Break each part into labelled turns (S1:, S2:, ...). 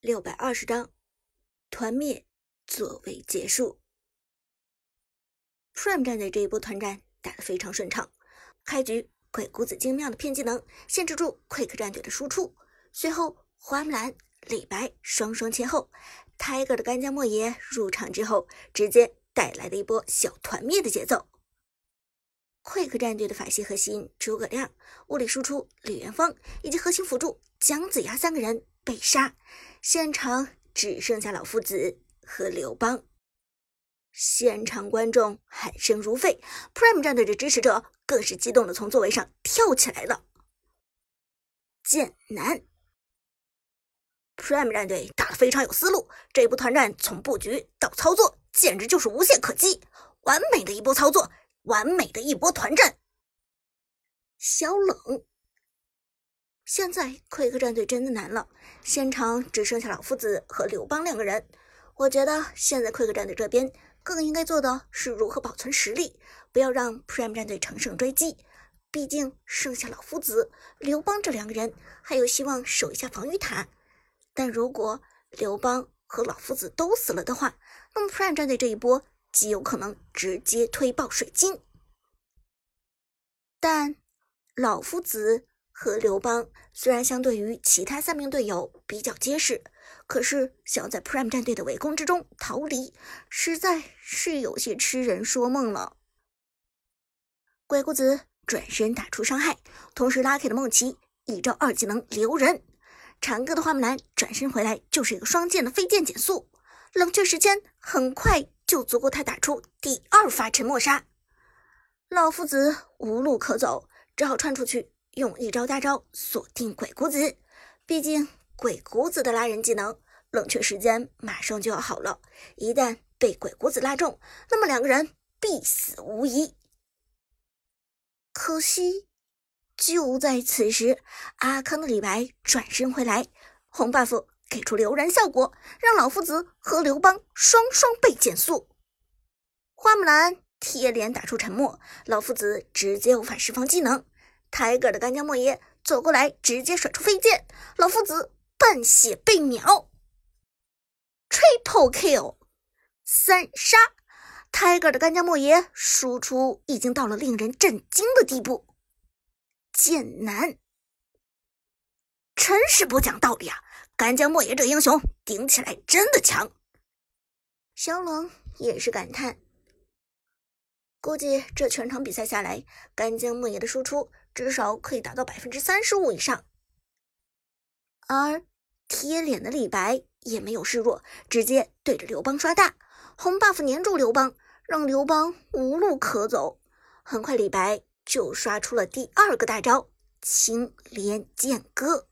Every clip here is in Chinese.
S1: 六百二十章团灭作为结束。Prime 战队这一波团战打得非常顺畅，开局鬼谷子精妙的骗技能限制住 Quick 战队的输出，随后花木兰、李白双双切后，Tiger 的干将莫邪入场之后，直接带来了一波小团灭的节奏。Quick 战队的法系核心诸葛亮、物理输出李元芳以及核心辅助姜子牙三个人。被杀，现场只剩下老夫子和刘邦。现场观众喊声如沸，Prime 战队的支持者更是激动的从座位上跳起来了。剑南，Prime 战队打得非常有思路，这一波团战从布局到操作，简直就是无懈可击，完美的一波操作，完美的一波团战。小冷。现在快客战队真的难了，现场只剩下老夫子和刘邦两个人。我觉得现在快客战队这边更应该做的是如何保存实力，不要让 Prime 战队乘胜追击。毕竟剩下老夫子、刘邦这两个人还有希望守一下防御塔。但如果刘邦和老夫子都死了的话，那么 Prime 战队这一波极有可能直接推爆水晶。但老夫子。和刘邦虽然相对于其他三名队友比较结实，可是想要在 Prime 战队的围攻之中逃离，实在是有些痴人说梦了。鬼谷子转身打出伤害，同时拉开了梦奇一招二技能留人，长歌的花木兰转身回来就是一个双剑的飞剑减速，冷却时间很快就足够他打出第二发沉默杀。老夫子无路可走，只好窜出去。用一招大招锁定鬼谷子，毕竟鬼谷子的拉人技能冷却时间马上就要好了，一旦被鬼谷子拉中，那么两个人必死无疑。可惜就在此时，阿康的李白转身回来，红 buff 给出留人效果，让老夫子和刘邦双双被减速。花木兰贴脸打出沉默，老夫子直接无法释放技能。Tiger 的干将莫邪走过来，直接甩出飞剑，老夫子半血被秒，Triple Kill，三杀。Tiger 的干将莫邪输出已经到了令人震惊的地步。剑南，真是不讲道理啊！干将莫邪这英雄顶起来真的强。小冷也是感叹，估计这全场比赛下来，干将莫邪的输出。至少可以达到百分之三十五以上，而贴脸的李白也没有示弱，直接对着刘邦刷大红 buff 粘住刘邦，让刘邦无路可走。很快，李白就刷出了第二个大招青莲剑歌，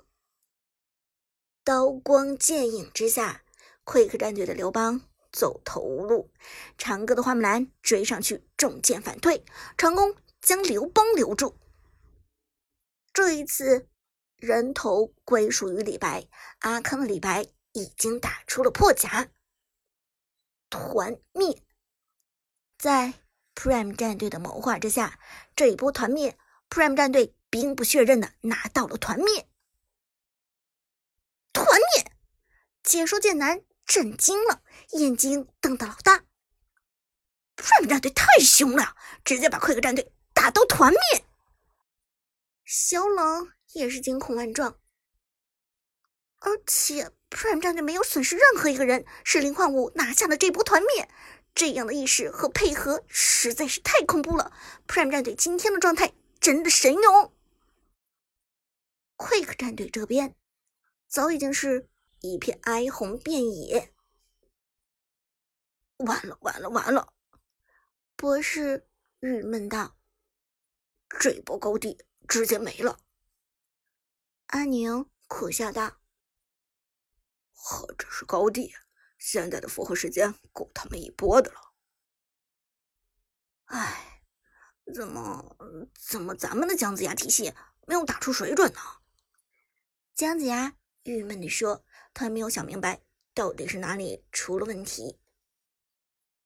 S1: 刀光剑影之下，Quick 战队的刘邦走投无路，长歌的花木兰追上去中箭反退，成功将刘邦留住。这一次，人头归属于李白。阿康的李白已经打出了破甲，团灭。在 Prime 战队的谋划之下，这一波团灭，Prime 战队兵不血刃的拿到了团灭。团灭！解说剑南震惊了，眼睛瞪得老大。Prime 战队太凶了，直接把 Quick 战队打到团灭。小冷也是惊恐万状，而且 Prime 战队没有损失任何一个人，是林焕武拿下了这波团灭，这样的意识和配合实在是太恐怖了。Prime 战队今天的状态真的神勇。Quick 战队这边早已经是一片哀鸿遍野，完了完了完了！博士郁闷道：“这波高地。”直接没了。阿宁苦笑道：“何止是高地，现在的复活时间够他们一波的了。哎，怎么怎么咱们的姜子牙体系没有打出水准呢？”姜子牙郁闷地说：“他没有想明白到底是哪里出了问题。”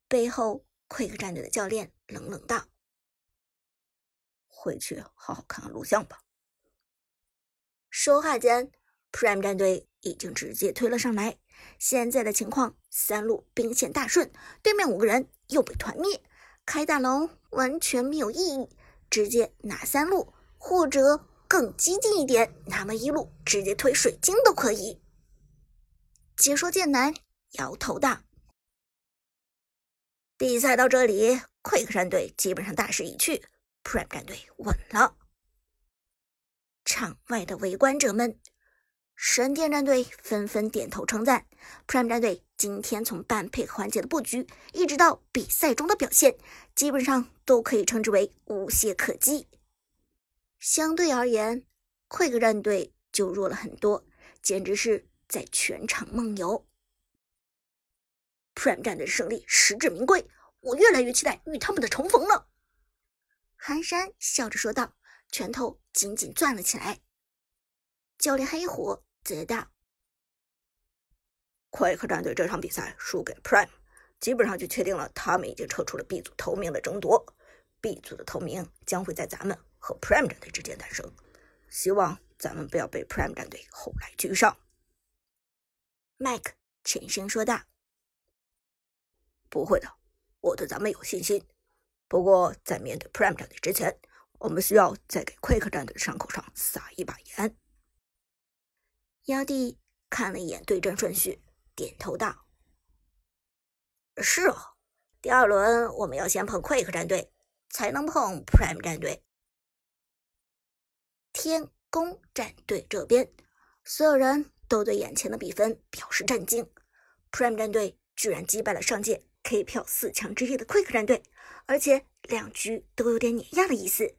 S1: 背后，Quick 战队的教练冷冷道。回去好好看看录像吧。说话间，Prime 战队已经直接推了上来。现在的情况，三路兵线大顺，对面五个人又被团灭，开大龙完全没有意义，直接拿三路，或者更激进一点，拿么一路直接推水晶都可以。解说剑南摇头道：“比赛到这里，Quick 战队基本上大势已去，Prime 战队稳了。”场外的围观者们。神殿战队纷纷点头称赞，Prime 战队今天从半配合环节的布局，一直到比赛中的表现，基本上都可以称之为无懈可击。相对而言，Quick 战队就弱了很多，简直是在全场梦游。Prime 战队胜利实至名归，我越来越期待与他们的重逢了。寒山笑着说道，拳头紧紧攥了起来。教练黑虎。则道
S2: ，Quick 战队这场比赛输给 Prime，基本上就确定了他们已经撤出了 B 组头名的争夺，B 组的头名将会在咱们和 Prime 战队之间诞生。希望咱们不要被 Prime 战队后来居上。
S1: Mike 沉声说道：“
S2: 不会的，我对咱们有信心。不过在面对 Prime 战队之前，我们需要再给 Quick 战队的伤口上撒一把盐。”
S1: 妖帝看了一眼对阵顺序，点头道：“
S2: 是哦，第二轮我们要先碰 Quick 战队，才能碰 Prime 战队。”
S1: 天宫战队这边，所有人都对眼前的比分表示震惊。Prime 战队居然击败了上届 K 票四强之一的 Quick 战队，而且两局都有点碾压的意思。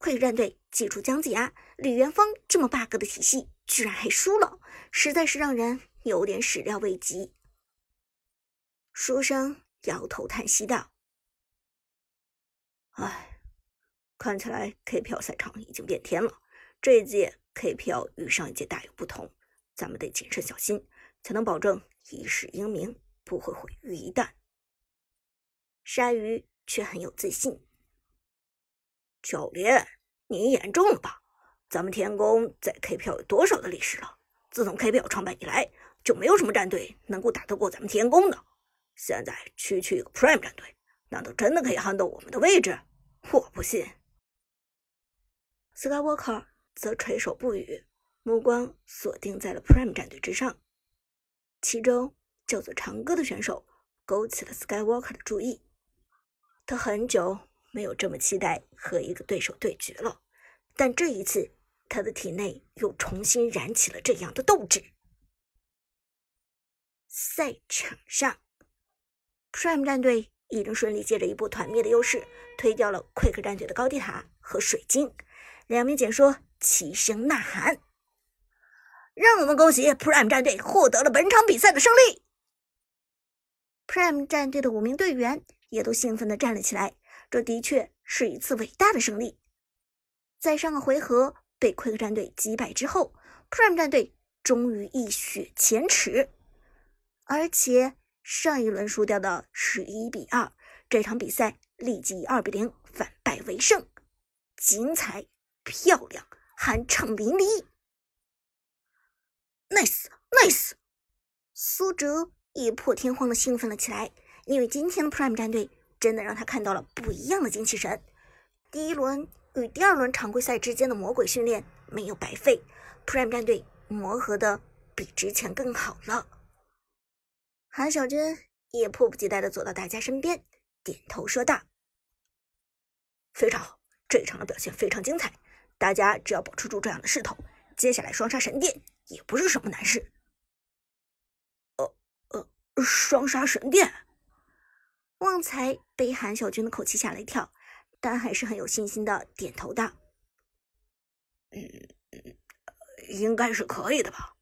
S1: Quick 战队祭出姜子牙、李元芳这么 bug 的体系。居然还输了，实在是让人有点始料未及。书生摇头叹息道：“
S2: 唉，看起来 KPL 赛场已经变天了。这一届 KPL 与上一届大有不同，咱们得谨慎小心，才能保证一世英名不会毁于一旦。”
S1: 鲨鱼却很有自信：“
S2: 教练，你严重了吧？”咱们天宫在 KPL 有多少的历史了？自从 KPL 创办以来，就没有什么战队能够打得过咱们天宫的。现在区区一个 Prime 战队，难道真的可以撼动我们的位置？我不信。
S1: Skywalker 则垂首不语，目光锁定在了 Prime 战队之上。其中叫做长歌的选手勾起了 Skywalker 的注意。他很久没有这么期待和一个对手对决了，但这一次。他的体内又重新燃起了这样的斗志。赛场上，Prime 战队已经顺利借着一波团灭的优势，推掉了 Quick 战队的高地塔和水晶。两名解说齐声呐喊：“让我们恭喜 Prime 战队获得了本场比赛的胜利！”Prime 战队的五名队员也都兴奋地站了起来。这的确是一次伟大的胜利。在上个回合。被 Quick 战队击败之后，Prime 战队终于一雪前耻，而且上一轮输掉的是一比二，这场比赛立即以二比零反败为胜，精彩漂亮，酣畅淋漓，nice nice！苏哲也破天荒的兴奋了起来，因为今天的 Prime 战队真的让他看到了不一样的精气神。第一轮。与第二轮常规赛之间的魔鬼训练没有白费，Prime 战队磨合的比之前更好了。韩小军也迫不及待的走到大家身边，点头说道：“
S2: 非常好，这一场的表现非常精彩，大家只要保持住这样的势头，接下来双杀神殿也不是什么难事。”
S1: 呃呃，双杀神殿，旺财被韩小军的口气吓了一跳。但还是很有信心的点头道：“
S2: 嗯，应该是可以的吧。”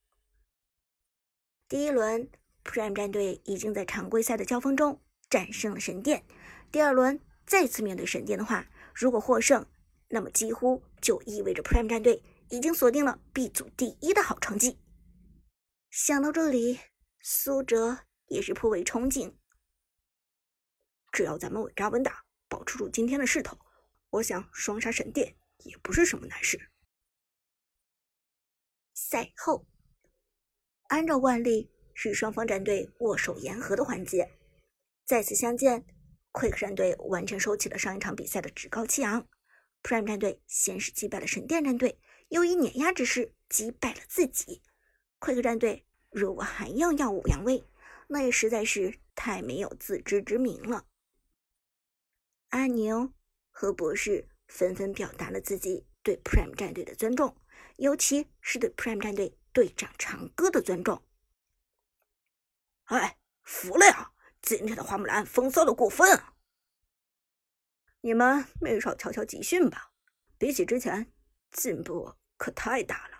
S1: 第一轮，Prime 战队已经在常规赛的交锋中战胜了神殿。第二轮再次面对神殿的话，如果获胜，那么几乎就意味着 Prime 战队已经锁定了 B 组第一的好成绩。想到这里，苏哲也是颇为憧憬。
S2: 只要咱们稳扎稳打。保持住今天的势头，我想双杀神殿也不是什么难事。
S1: 赛后。按照惯例，是双方战队握手言和的环节。再次相见，Quick 战队完全收起了上一场比赛的趾高气昂。Prime 战队先是击败了神殿战队，又以碾压之势击败了自己。Quick 战队如果还要耀武扬威，那也实在是太没有自知之明了。阿牛和博士纷纷表达了自己对 Prime 战队的尊重，尤其是对 Prime 战队队长长歌的尊重。
S2: 哎，服了呀！今天的花木兰风骚的过分啊！
S3: 你们没少瞧瞧集训吧？比起之前，进步可太大了。